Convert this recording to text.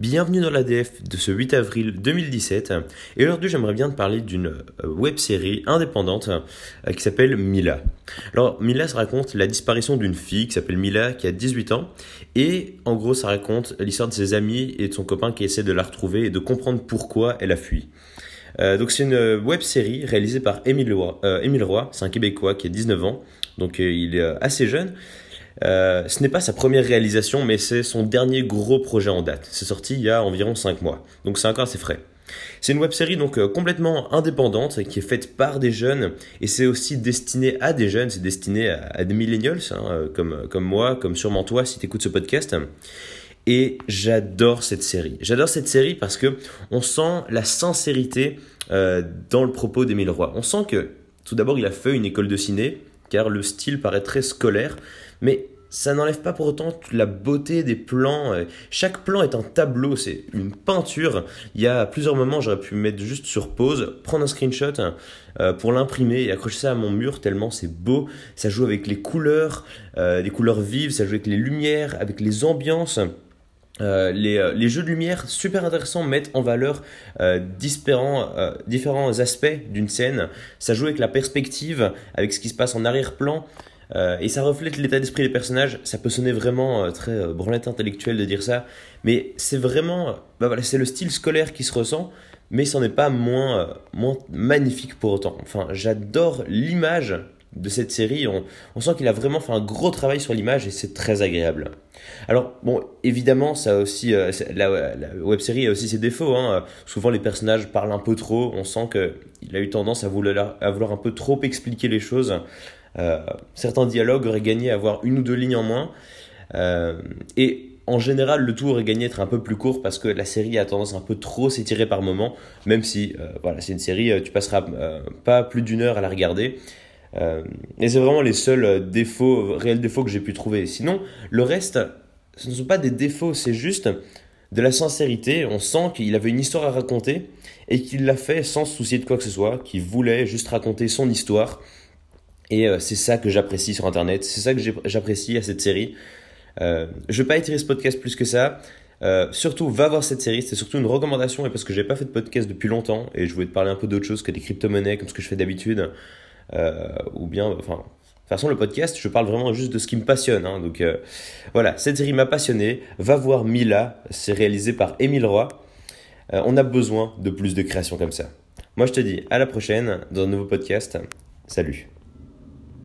Bienvenue dans l'ADF de ce 8 avril 2017 et aujourd'hui j'aimerais bien te parler d'une euh, web série indépendante euh, qui s'appelle Mila. Alors Mila ça raconte la disparition d'une fille qui s'appelle Mila qui a 18 ans et en gros ça raconte l'histoire de ses amis et de son copain qui essaie de la retrouver et de comprendre pourquoi elle a fui. Euh, donc c'est une web série réalisée par Émile Roy, Roy c'est un Québécois qui a 19 ans donc il est assez jeune euh, ce n'est pas sa première réalisation, mais c'est son dernier gros projet en date. C'est sorti il y a environ 5 mois, donc c'est encore assez frais. C'est une web série donc euh, complètement indépendante qui est faite par des jeunes et c'est aussi destiné à des jeunes, c'est destiné à, des millennials hein, euh, comme, comme moi, comme sûrement toi si tu écoutes ce podcast. Et j'adore cette série. J'adore cette série parce que on sent la sincérité dans le propos d'Émile Roy. On sent que tout d'abord il a fait une école de ciné car le style paraît très scolaire, mais ça n'enlève pas pour autant la beauté des plans. Chaque plan est un tableau, c'est une peinture. Il y a plusieurs moments, j'aurais pu me mettre juste sur pause, prendre un screenshot euh, pour l'imprimer et accrocher ça à mon mur tellement c'est beau. Ça joue avec les couleurs, euh, les couleurs vives, ça joue avec les lumières, avec les ambiances. Euh, les, les, jeux de lumière super intéressants mettent en valeur différents, différents aspects d'une scène. Ça joue avec la perspective, avec ce qui se passe en arrière-plan. Euh, et ça reflète l'état d'esprit des personnages. Ça peut sonner vraiment euh, très euh, branlette intellectuelle de dire ça, mais c'est vraiment, bah voilà, c'est le style scolaire qui se ressent, mais ça n'est pas moins magnifique pour autant. Enfin, j'adore l'image de cette série. On, sent qu'il a vraiment fait un gros travail sur l'image et c'est très agréable. Alors, bon, évidemment, ça aussi, la, web série a aussi ses défauts. Hein. Souvent, les personnages parlent un peu trop. On sent qu'il a eu tendance à vouloir, à un peu trop expliquer les choses. Euh, certains dialogues auraient gagné à avoir une ou deux lignes en moins. Euh, et en général, le tout aurait gagné à être un peu plus court parce que la série a tendance un peu trop s'étirer par moment, même si euh, voilà, c'est une série, tu passeras pas plus d'une heure à la regarder. Et c'est vraiment les seuls défauts, réels défauts que j'ai pu trouver. Sinon, le reste, ce ne sont pas des défauts, c'est juste de la sincérité. On sent qu'il avait une histoire à raconter et qu'il l'a fait sans se soucier de quoi que ce soit, qu'il voulait juste raconter son histoire et euh, c'est ça que j'apprécie sur Internet, c'est ça que j'apprécie à cette série. Euh, je ne vais pas étirer ce podcast plus que ça. Euh, surtout, va voir cette série, c'est surtout une recommandation et parce que j'ai pas fait de podcast depuis longtemps et je voulais te parler un peu d'autre chose que des crypto-monnaies comme ce que je fais d'habitude. Ou bien, enfin, de toute façon, le podcast, je parle vraiment juste de ce qui me passionne. Hein, donc voilà, cette série m'a passionné. Va voir Mila, c'est réalisé par Émile Roy. on a besoin de plus de créations comme ça. Moi, je te dis à la prochaine dans un nouveau podcast. Salut.